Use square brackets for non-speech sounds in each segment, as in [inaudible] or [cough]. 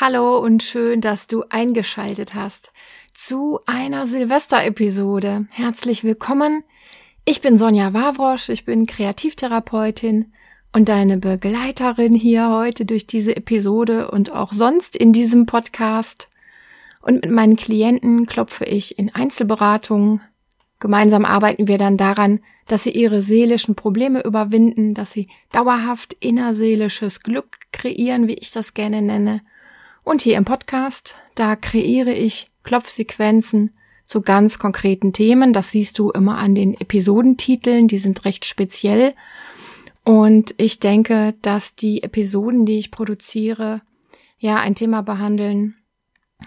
Hallo und schön, dass du eingeschaltet hast zu einer Silvester-Episode. Herzlich willkommen. Ich bin Sonja Wawrosch, ich bin Kreativtherapeutin und deine Begleiterin hier heute durch diese Episode und auch sonst in diesem Podcast. Und mit meinen Klienten klopfe ich in Einzelberatungen. Gemeinsam arbeiten wir dann daran, dass sie ihre seelischen Probleme überwinden, dass sie dauerhaft innerseelisches Glück kreieren, wie ich das gerne nenne, und hier im Podcast, da kreiere ich Klopfsequenzen zu ganz konkreten Themen. Das siehst du immer an den Episodentiteln, die sind recht speziell. Und ich denke, dass die Episoden, die ich produziere, ja ein Thema behandeln,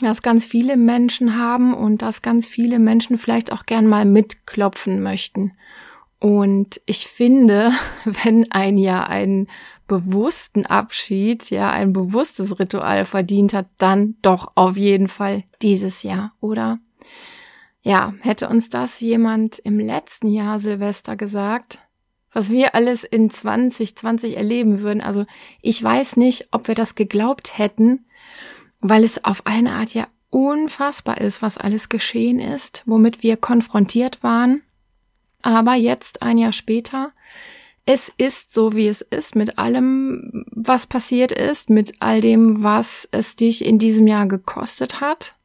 das ganz viele Menschen haben und das ganz viele Menschen vielleicht auch gern mal mitklopfen möchten. Und ich finde, [laughs] wenn ein Jahr einen bewussten Abschied, ja, ein bewusstes Ritual verdient hat, dann doch auf jeden Fall dieses Jahr, oder? Ja, hätte uns das jemand im letzten Jahr Silvester gesagt, was wir alles in 2020 erleben würden. Also ich weiß nicht, ob wir das geglaubt hätten, weil es auf eine Art ja unfassbar ist, was alles geschehen ist, womit wir konfrontiert waren. Aber jetzt, ein Jahr später, es ist so, wie es ist, mit allem, was passiert ist, mit all dem, was es dich in diesem Jahr gekostet hat,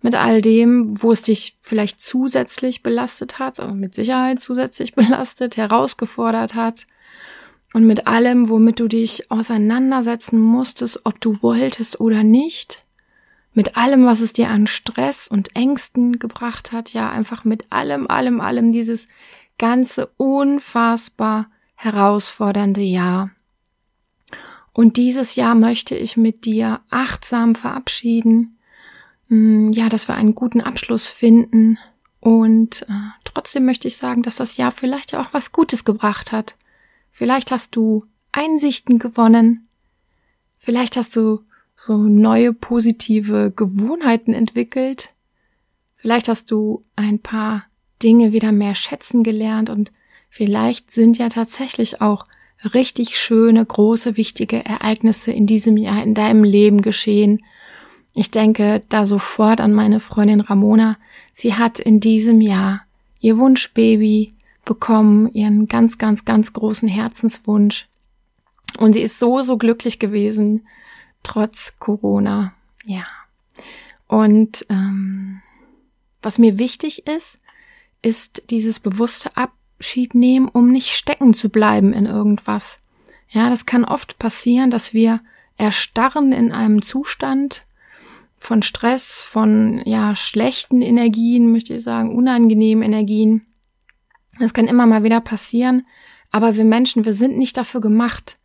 mit all dem, wo es dich vielleicht zusätzlich belastet hat, oder mit Sicherheit zusätzlich [laughs] belastet, herausgefordert hat, und mit allem, womit du dich auseinandersetzen musstest, ob du wolltest oder nicht, mit allem, was es dir an Stress und Ängsten gebracht hat, ja, einfach mit allem, allem, allem dieses ganze unfassbar herausfordernde Jahr. Und dieses Jahr möchte ich mit dir achtsam verabschieden, hm, ja, dass wir einen guten Abschluss finden. Und äh, trotzdem möchte ich sagen, dass das Jahr vielleicht auch was Gutes gebracht hat. Vielleicht hast du Einsichten gewonnen. Vielleicht hast du so neue positive Gewohnheiten entwickelt. Vielleicht hast du ein paar Dinge wieder mehr schätzen gelernt und vielleicht sind ja tatsächlich auch richtig schöne, große, wichtige Ereignisse in diesem Jahr in deinem Leben geschehen. Ich denke da sofort an meine Freundin Ramona. Sie hat in diesem Jahr ihr Wunschbaby bekommen, ihren ganz, ganz, ganz großen Herzenswunsch. Und sie ist so, so glücklich gewesen, trotz Corona. Ja. Und ähm, was mir wichtig ist, ist dieses bewusste Abschied nehmen, um nicht stecken zu bleiben in irgendwas. Ja, das kann oft passieren, dass wir erstarren in einem Zustand von Stress, von ja schlechten Energien, möchte ich sagen, unangenehmen Energien. Das kann immer mal wieder passieren, aber wir Menschen, wir sind nicht dafür gemacht,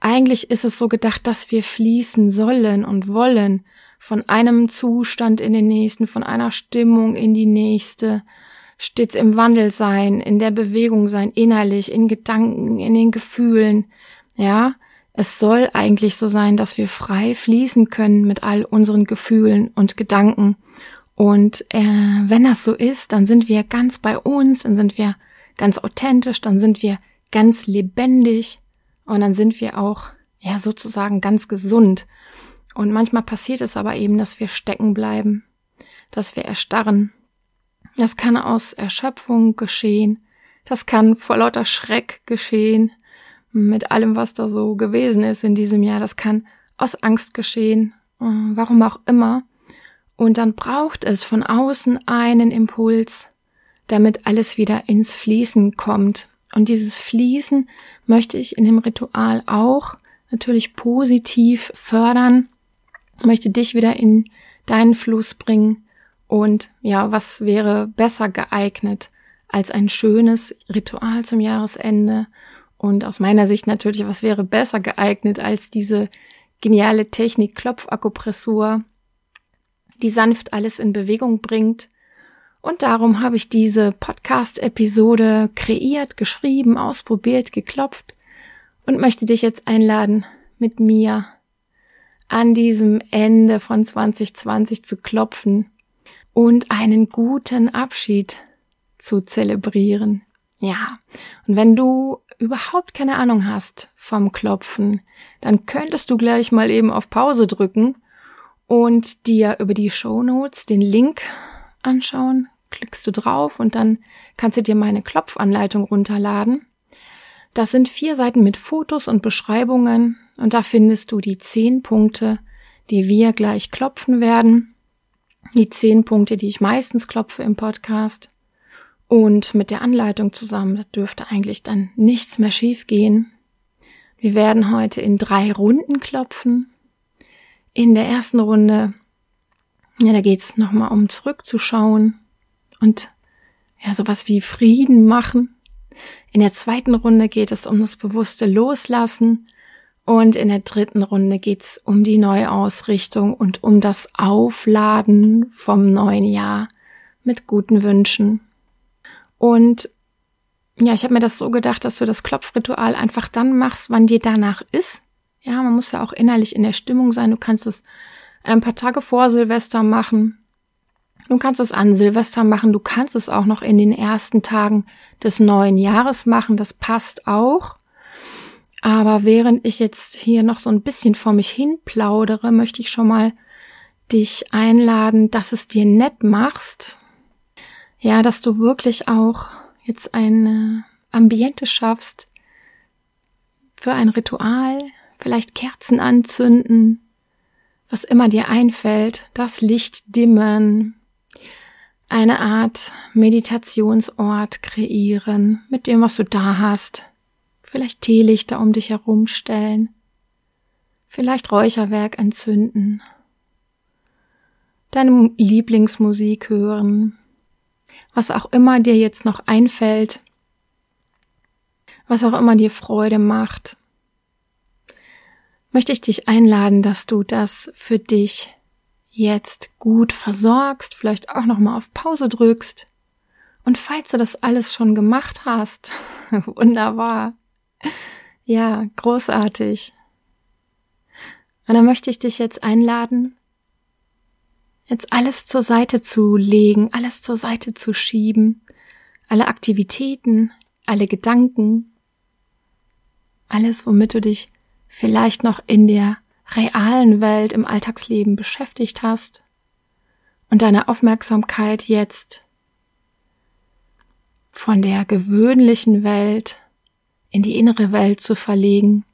eigentlich ist es so gedacht, dass wir fließen sollen und wollen von einem Zustand in den nächsten, von einer Stimmung in die nächste, stets im Wandel sein, in der Bewegung sein, innerlich, in Gedanken, in den Gefühlen. Ja, es soll eigentlich so sein, dass wir frei fließen können mit all unseren Gefühlen und Gedanken. Und äh, wenn das so ist, dann sind wir ganz bei uns, dann sind wir ganz authentisch, dann sind wir ganz lebendig und dann sind wir auch, ja, sozusagen ganz gesund. Und manchmal passiert es aber eben, dass wir stecken bleiben, dass wir erstarren. Das kann aus Erschöpfung geschehen. Das kann vor lauter Schreck geschehen. Mit allem, was da so gewesen ist in diesem Jahr. Das kann aus Angst geschehen. Äh, warum auch immer. Und dann braucht es von außen einen Impuls, damit alles wieder ins Fließen kommt. Und dieses Fließen möchte ich in dem Ritual auch natürlich positiv fördern, möchte dich wieder in deinen Fluss bringen. Und ja, was wäre besser geeignet als ein schönes Ritual zum Jahresende? Und aus meiner Sicht natürlich, was wäre besser geeignet als diese geniale Technik Klopfakupressur, die sanft alles in Bewegung bringt Und darum habe ich diese Podcast-Episode kreiert, geschrieben, ausprobiert, geklopft und möchte dich jetzt einladen, mit mir an diesem Ende von 2020 zu klopfen und einen guten Abschied zu zelebrieren. Ja, und wenn du überhaupt keine Ahnung hast vom Klopfen, dann könntest du gleich mal eben auf Pause drücken und dir über die Show Notes den Link anschauen. Klickst du drauf und dann kannst du dir meine Klopfanleitung runterladen. Das sind vier Seiten mit Fotos und Beschreibungen und da findest du die zehn Punkte, die wir gleich klopfen werden. Die zehn Punkte, die ich meistens klopfe im Podcast. Und mit der Anleitung zusammen dürfte eigentlich dann nichts mehr schief gehen. Wir werden heute in drei Runden klopfen. In der ersten Runde, ja, da geht's nochmal um zurückzuschauen und ja, sowas wie Frieden machen. In der zweiten Runde geht es um das bewusste Loslassen und in der dritten Runde geht's um die Neuausrichtung und um das Aufladen vom neuen Jahr mit guten Wünschen. Und ja, ich habe mir das so gedacht, dass du das Klopfritual einfach dann machst, wann dir danach ist. Ja, man muss ja auch innerlich in der Stimmung sein. Du kannst es ein paar Tage vor Silvester machen. Du kannst es an Silvester machen. Du kannst es auch noch in den ersten Tagen des neuen Jahres machen. Das passt auch. Aber während ich jetzt hier noch so ein bisschen vor mich hin plaudere, möchte ich schon mal dich einladen, dass es dir nett machst. Ja, dass du wirklich auch jetzt ein Ambiente schaffst für ein Ritual, vielleicht Kerzen anzünden, was immer dir einfällt, das Licht dimmen, eine Art Meditationsort kreieren mit dem, was du da hast, vielleicht Teelichter um dich herumstellen, vielleicht Räucherwerk entzünden, deine Lieblingsmusik hören, was auch immer dir jetzt noch einfällt, was auch immer dir Freude macht, möchte ich dich einladen, dass du das für dich jetzt gut versorgst, vielleicht auch noch mal auf Pause drückst. Und falls du das alles schon gemacht hast, [laughs] wunderbar, ja, großartig. Und dann möchte ich dich jetzt einladen, jetzt alles zur Seite zu legen, alles zur Seite zu schieben, alle Aktivitäten, alle Gedanken, alles, womit du dich vielleicht noch in der realen Welt im Alltagsleben beschäftigt hast und deine Aufmerksamkeit jetzt von der gewöhnlichen Welt in die innere Welt zu verlegen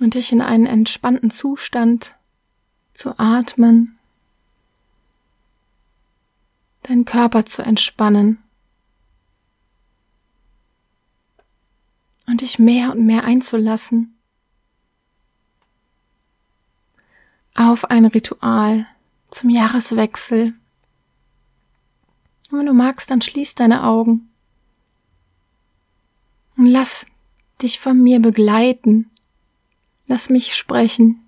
und dich in einen entspannten Zustand zu atmen, deinen Körper zu entspannen und dich mehr und mehr einzulassen auf ein Ritual zum Jahreswechsel. Und wenn du magst, dann schließ deine Augen und lass dich von mir begleiten. Lass mich sprechen.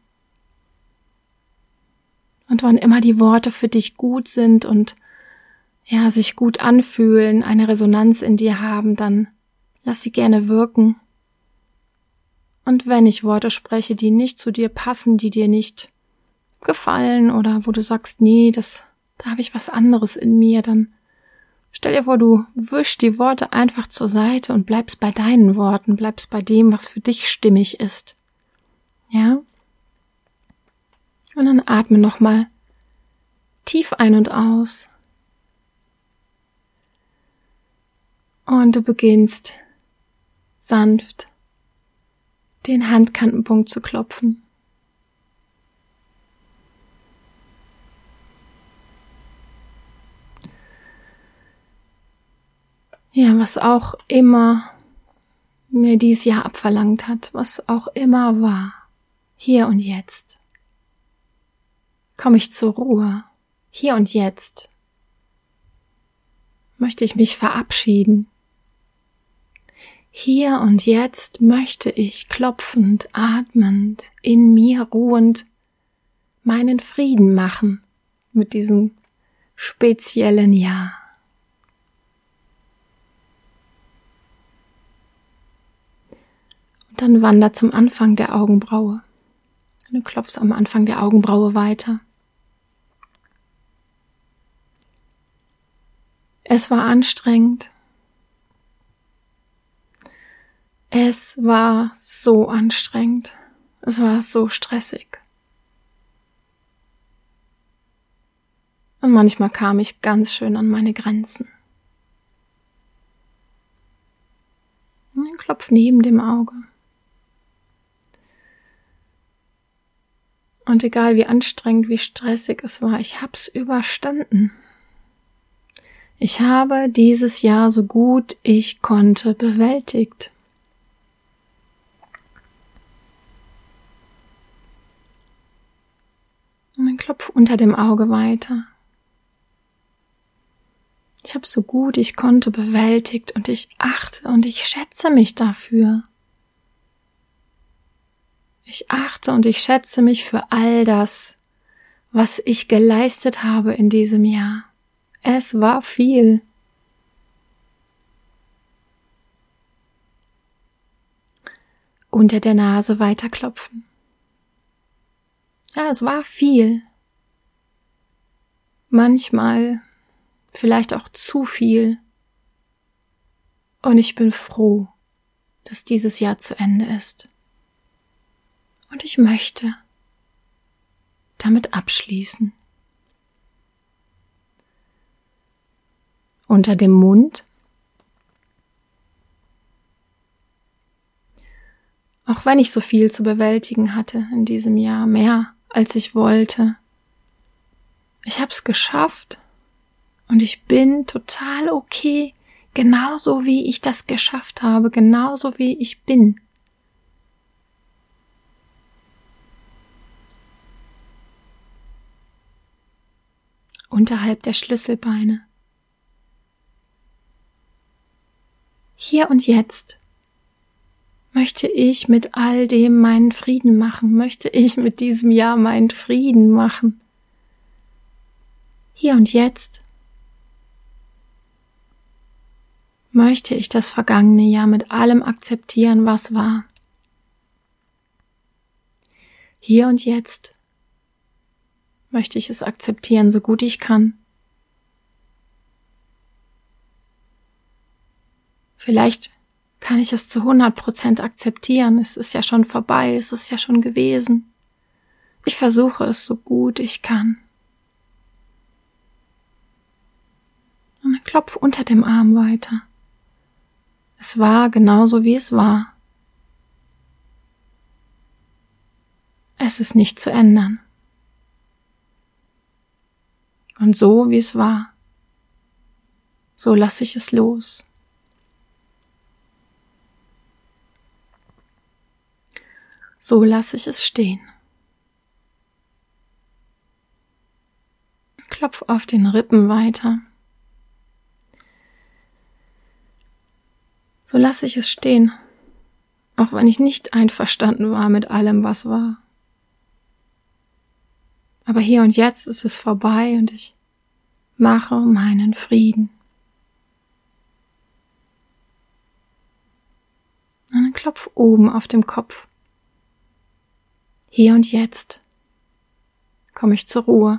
Und wann immer die Worte für dich gut sind und ja, sich gut anfühlen, eine Resonanz in dir haben, dann lass sie gerne wirken. Und wenn ich Worte spreche, die nicht zu dir passen, die dir nicht gefallen oder wo du sagst, nee, das, da habe ich was anderes in mir, dann Stell dir vor, du wischst die Worte einfach zur Seite und bleibst bei deinen Worten, bleibst bei dem, was für dich stimmig ist. Ja? Und dann atme nochmal tief ein und aus. Und du beginnst sanft den Handkantenpunkt zu klopfen. Ja, was auch immer mir dieses Jahr abverlangt hat, was auch immer war, hier und jetzt. Komme ich zur Ruhe, hier und jetzt. Möchte ich mich verabschieden. Hier und jetzt möchte ich klopfend, atmend, in mir ruhend meinen Frieden machen mit diesem speziellen Jahr. Dann wander zum Anfang der Augenbraue. Du klopfst am Anfang der Augenbraue weiter. Es war anstrengend. Es war so anstrengend. Es war so stressig. Und manchmal kam ich ganz schön an meine Grenzen. Ein Klopf neben dem Auge. Und egal wie anstrengend, wie stressig es war, ich hab's überstanden. Ich habe dieses Jahr so gut ich konnte bewältigt. Und dann klopf unter dem Auge weiter. Ich habe so gut ich konnte bewältigt und ich achte und ich schätze mich dafür. Ich achte und ich schätze mich für all das, was ich geleistet habe in diesem Jahr. Es war viel. Unter der Nase weiterklopfen. Ja, es war viel. Manchmal vielleicht auch zu viel. Und ich bin froh, dass dieses Jahr zu Ende ist. Und ich möchte damit abschließen. Unter dem Mund. Auch wenn ich so viel zu bewältigen hatte in diesem Jahr, mehr als ich wollte. Ich hab's geschafft und ich bin total okay, genauso wie ich das geschafft habe, genauso wie ich bin. Unterhalb der Schlüsselbeine. Hier und jetzt möchte ich mit all dem meinen Frieden machen, möchte ich mit diesem Jahr meinen Frieden machen. Hier und jetzt möchte ich das vergangene Jahr mit allem akzeptieren, was war. Hier und jetzt möchte ich es akzeptieren, so gut ich kann. Vielleicht kann ich es zu 100 Prozent akzeptieren. Es ist ja schon vorbei, es ist ja schon gewesen. Ich versuche es so gut ich kann. Und klopf unter dem Arm weiter. Es war genauso, wie es war. Es ist nicht zu ändern. Und so, wie es war, so lasse ich es los. So lasse ich es stehen. Klopf auf den Rippen weiter. So lasse ich es stehen, auch wenn ich nicht einverstanden war mit allem, was war. Aber hier und jetzt ist es vorbei und ich mache meinen Frieden. Einen Klopf oben auf dem Kopf. Hier und jetzt komme ich zur Ruhe.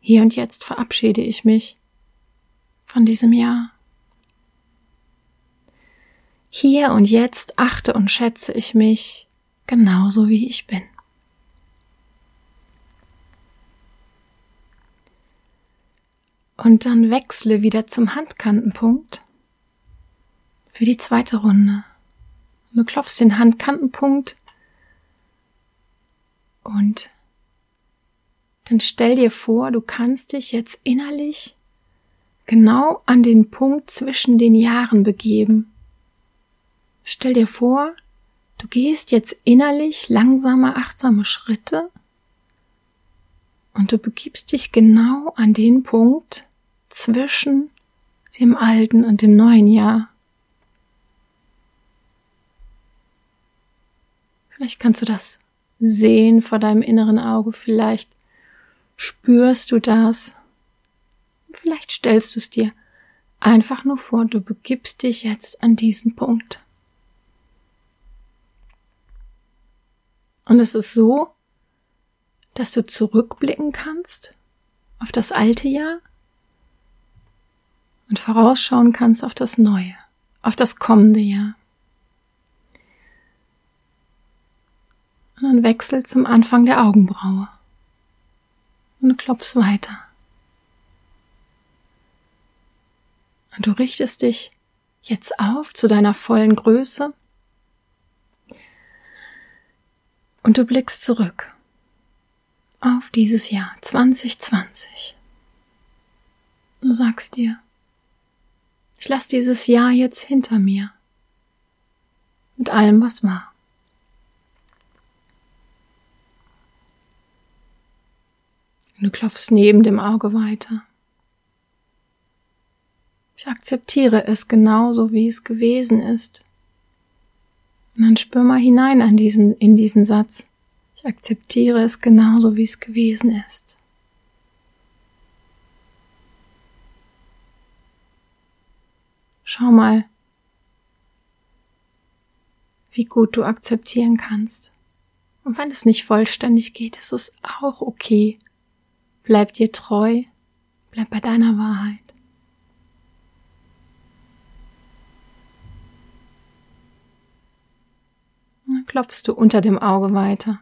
Hier und jetzt verabschiede ich mich von diesem Jahr. Hier und jetzt achte und schätze ich mich genauso wie ich bin. Und dann wechsle wieder zum Handkantenpunkt für die zweite Runde. Du klopfst den Handkantenpunkt und dann stell dir vor, du kannst dich jetzt innerlich genau an den Punkt zwischen den Jahren begeben. Stell dir vor, du gehst jetzt innerlich langsame, achtsame Schritte und du begibst dich genau an den Punkt zwischen dem alten und dem neuen Jahr. Vielleicht kannst du das sehen vor deinem inneren Auge. Vielleicht spürst du das. Vielleicht stellst du es dir einfach nur vor, du begibst dich jetzt an diesen Punkt. Und es ist so, dass du zurückblicken kannst auf das alte Jahr und vorausschauen kannst auf das neue, auf das kommende Jahr. Und dann wechselt zum Anfang der Augenbraue. Und klopfst weiter. Und du richtest dich jetzt auf zu deiner vollen Größe. Und du blickst zurück auf dieses Jahr 2020. Du sagst dir, ich lasse dieses Jahr jetzt hinter mir. Mit allem, was war. Du klopfst neben dem Auge weiter. Ich akzeptiere es genauso, wie es gewesen ist. Und dann spür mal hinein an diesen, in diesen Satz. Ich akzeptiere es genauso, wie es gewesen ist. Schau mal, wie gut du akzeptieren kannst. Und wenn es nicht vollständig geht, ist es auch okay. Bleib dir treu, bleib bei deiner Wahrheit. Dann klopfst du unter dem Auge weiter.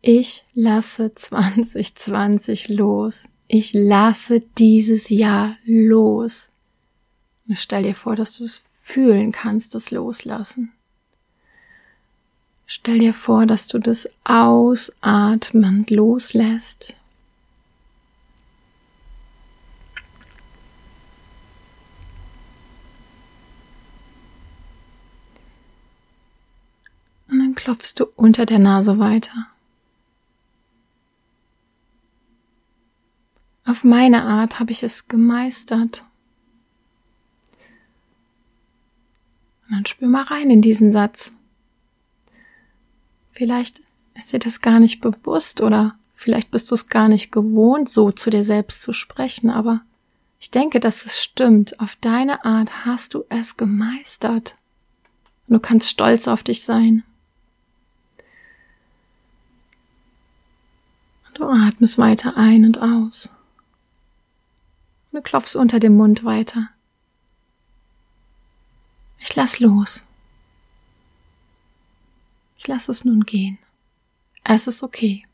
Ich lasse 2020 los. Ich lasse dieses Jahr los. Und stell dir vor, dass du es fühlen kannst, das Loslassen. Stell dir vor, dass du das ausatmend loslässt. Klopfst du unter der Nase weiter. Auf meine Art habe ich es gemeistert. Und dann spür mal rein in diesen Satz. Vielleicht ist dir das gar nicht bewusst oder vielleicht bist du es gar nicht gewohnt, so zu dir selbst zu sprechen, aber ich denke, dass es stimmt. Auf deine Art hast du es gemeistert. Und du kannst stolz auf dich sein. Du atmest weiter ein und aus. Du klopfst unter dem Mund weiter. Ich lass los. Ich lass es nun gehen. Es ist okay.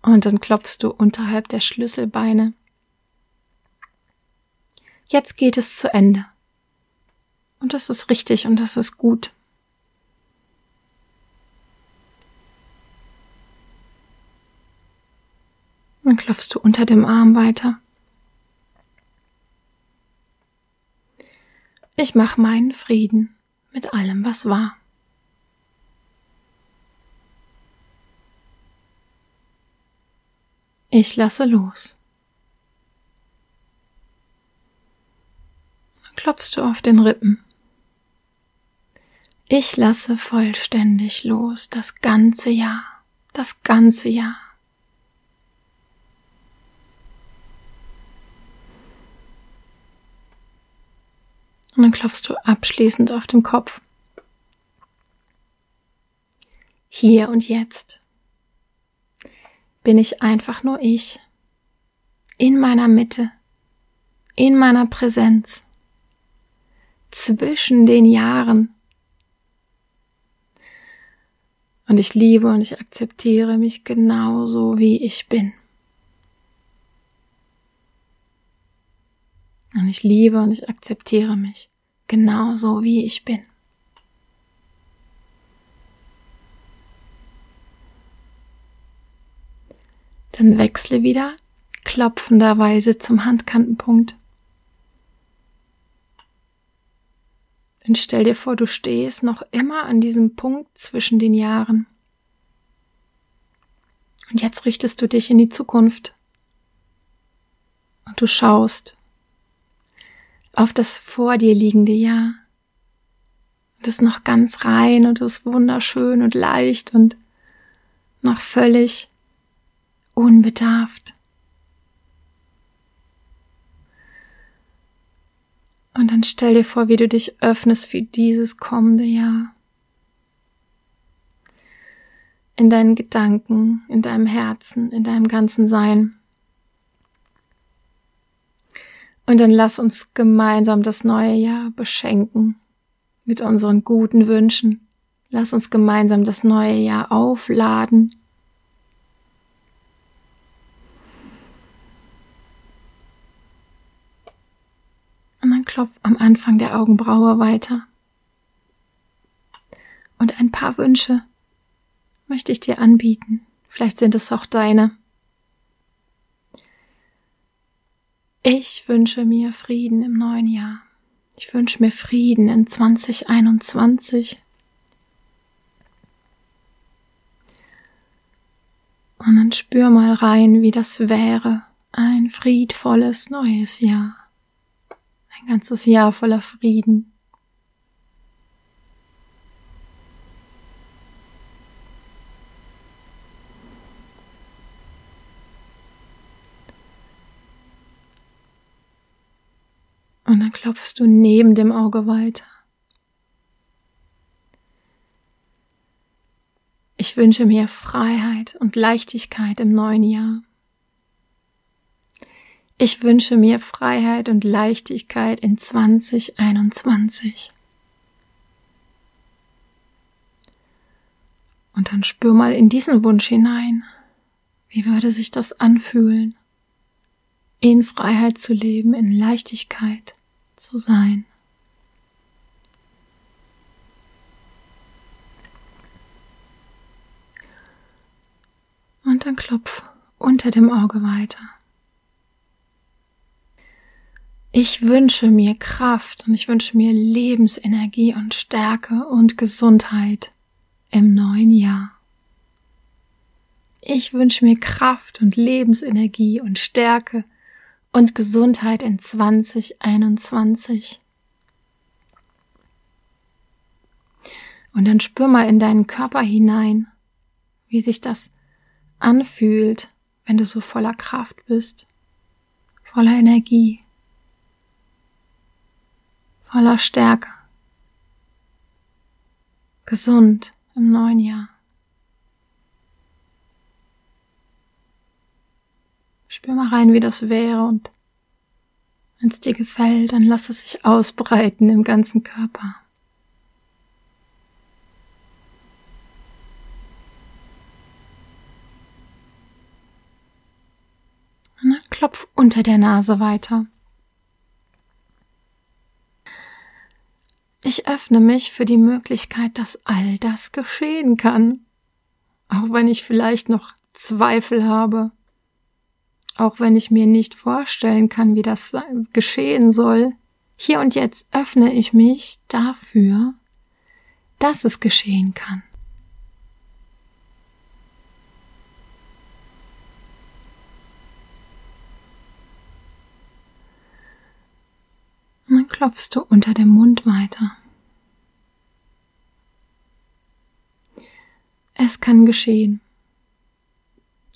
Und dann klopfst du unterhalb der Schlüsselbeine. Jetzt geht es zu Ende. Und das ist richtig und das ist gut. Dann klopfst du unter dem Arm weiter. Ich mach meinen Frieden mit allem, was war. Ich lasse los. Dann klopfst du auf den Rippen. Ich lasse vollständig los das ganze Jahr, das ganze Jahr. Und dann klopfst du abschließend auf dem Kopf. Hier und jetzt bin ich einfach nur ich, in meiner Mitte, in meiner Präsenz, zwischen den Jahren. Und ich liebe und ich akzeptiere mich genauso, wie ich bin. Ich liebe und ich akzeptiere mich genauso wie ich bin. Dann wechsle wieder klopfenderweise zum Handkantenpunkt. Und stell dir vor, du stehst noch immer an diesem Punkt zwischen den Jahren. Und jetzt richtest du dich in die Zukunft. Und du schaust auf das vor dir liegende Jahr. Das ist noch ganz rein und ist wunderschön und leicht und noch völlig unbedarft. Und dann stell dir vor, wie du dich öffnest für dieses kommende Jahr. In deinen Gedanken, in deinem Herzen, in deinem ganzen Sein. Und dann lass uns gemeinsam das neue Jahr beschenken mit unseren guten Wünschen. Lass uns gemeinsam das neue Jahr aufladen klopf am Anfang der Augenbraue weiter. Und ein paar Wünsche möchte ich dir anbieten. Vielleicht sind es auch deine. Ich wünsche mir Frieden im neuen Jahr. Ich wünsche mir Frieden in 2021. Und dann spür mal rein, wie das wäre, ein friedvolles neues Jahr ein ganzes Jahr voller Frieden. Klopfst du neben dem Auge weiter. Ich wünsche mir Freiheit und Leichtigkeit im neuen Jahr. Ich wünsche mir Freiheit und Leichtigkeit in 2021. Und dann spür mal in diesen Wunsch hinein. Wie würde sich das anfühlen, in Freiheit zu leben, in Leichtigkeit zu sein? Und dann klopf unter dem Auge weiter. Ich wünsche mir Kraft und ich wünsche mir Lebensenergie und Stärke und Gesundheit im neuen Jahr. Ich wünsche mir Kraft und Lebensenergie und Stärke und Gesundheit in 2021. Und dann spür mal in deinen Körper hinein, wie sich das anfühlt, wenn du so voller Kraft bist, voller Energie voller Stärke, gesund im neuen Jahr. Spür mal rein, wie das wäre und wenn es dir gefällt, dann lass es sich ausbreiten im ganzen Körper. Und dann klopf unter der Nase weiter. Ich öffne mich für die Möglichkeit, dass all das geschehen kann. Auch wenn ich vielleicht noch Zweifel habe. Auch wenn ich mir nicht vorstellen kann, wie das geschehen soll. Hier und jetzt öffne ich mich dafür, dass es geschehen kann. Und dann klopfst du unter dem Mund weiter. Es kann geschehen.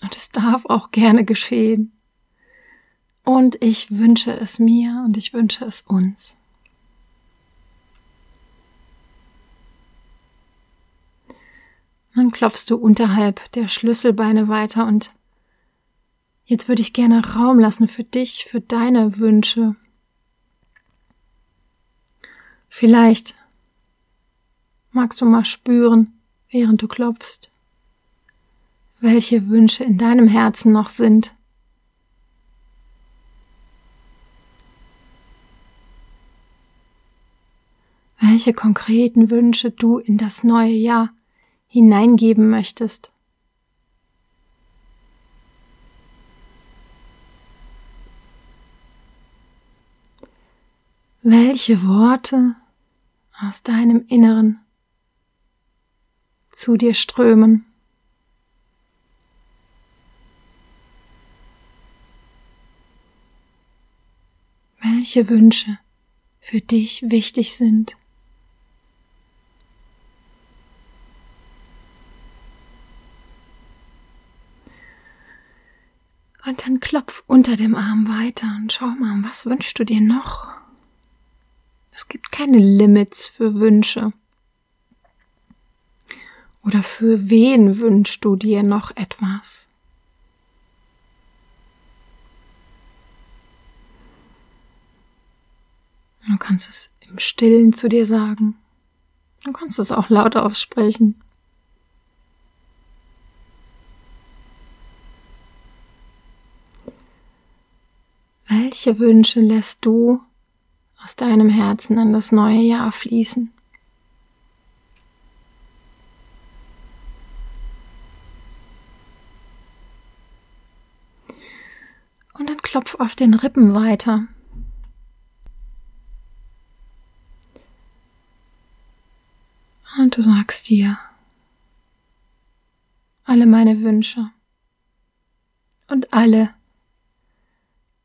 Und es darf auch gerne geschehen. Und ich wünsche es mir und ich wünsche es uns. Dann klopfst du unterhalb der Schlüsselbeine weiter und jetzt würde ich gerne Raum lassen für dich, für deine Wünsche, Vielleicht magst du mal spüren, während du klopfst, welche Wünsche in deinem Herzen noch sind. Welche konkreten Wünsche du in das neue Jahr hineingeben möchtest. Welche Worte aus deinem Inneren zu dir strömen. Welche Wünsche für dich wichtig sind. Und dann klopf unter dem Arm weiter und schau mal, was wünschst du dir noch? Es gibt keine Limits für Wünsche. Oder für wen wünschst du dir noch etwas? Du kannst es im Stillen zu dir sagen. Du kannst es auch lauter aussprechen. Welche Wünsche lässt du aus deinem Herzen in das neue Jahr fließen? Und dann klopf auf den Rippen weiter. Sagst dir alle meine Wünsche und alle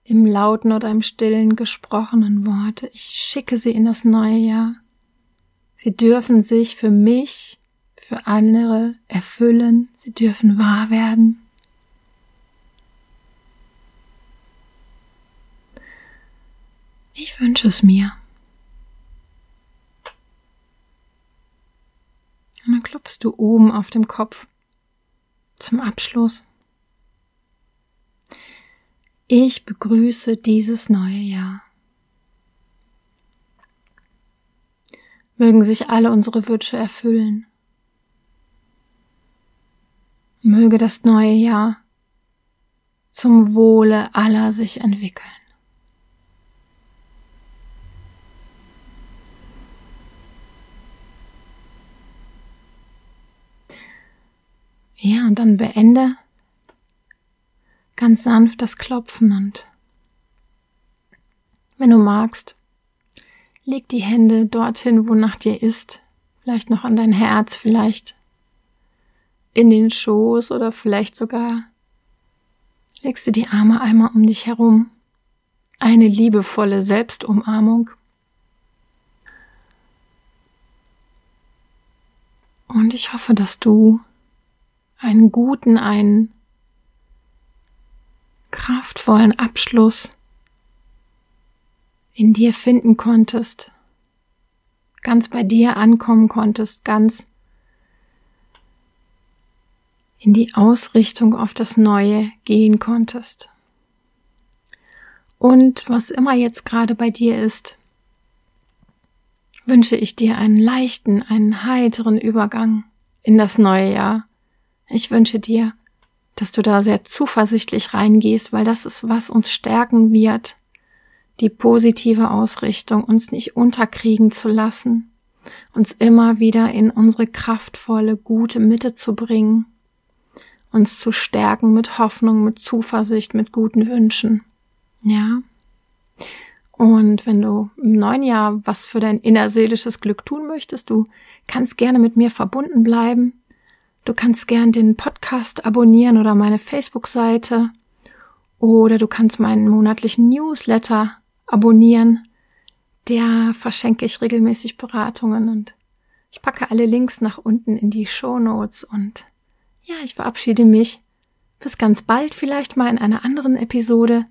im lauten oder im stillen gesprochenen Worte. Ich schicke sie in das neue Jahr. Sie dürfen sich für mich, für andere erfüllen. Sie dürfen wahr werden. Ich wünsche es mir. Und dann klopfst du oben auf dem Kopf zum Abschluss. Ich begrüße dieses neue Jahr. Mögen sich alle unsere Wünsche erfüllen. Möge das neue Jahr zum Wohle aller sich entwickeln. Ja, und dann beende ganz sanft das Klopfen und wenn du magst, leg die Hände dorthin, wo nach dir ist, vielleicht noch an dein Herz, vielleicht in den Schoß oder vielleicht sogar legst du die Arme einmal um dich herum. Eine liebevolle Selbstumarmung. Und ich hoffe, dass du einen guten, einen kraftvollen Abschluss in dir finden konntest, ganz bei dir ankommen konntest, ganz in die Ausrichtung auf das Neue gehen konntest. Und was immer jetzt gerade bei dir ist, wünsche ich dir einen leichten, einen heiteren Übergang in das neue Jahr. Ich wünsche dir dass du da sehr zuversichtlich reingehst, weil das ist, was uns stärken wird, die positive Ausrichtung, uns nicht unterkriegen zu lassen, uns immer wieder in unsere kraftvolle, gute Mitte zu bringen, uns zu stärken mit Hoffnung, mit Zuversicht, mit guten Wünschen. Ja. Und wenn du im neuen Jahr was für dein innerseelisches Glück tun möchtest, du kannst gerne mit mir verbunden bleiben. Du kannst gern den Podcast abonnieren oder meine Facebook-Seite oder du kannst meinen monatlichen Newsletter abonnieren. Der verschenke ich regelmäßig Beratungen und ich packe alle Links nach unten in die Show Notes und ja, ich verabschiede mich. Bis ganz bald vielleicht mal in einer anderen Episode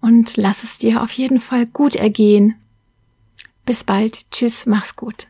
und lass es dir auf jeden Fall gut ergehen. Bis bald. Tschüss, mach's gut.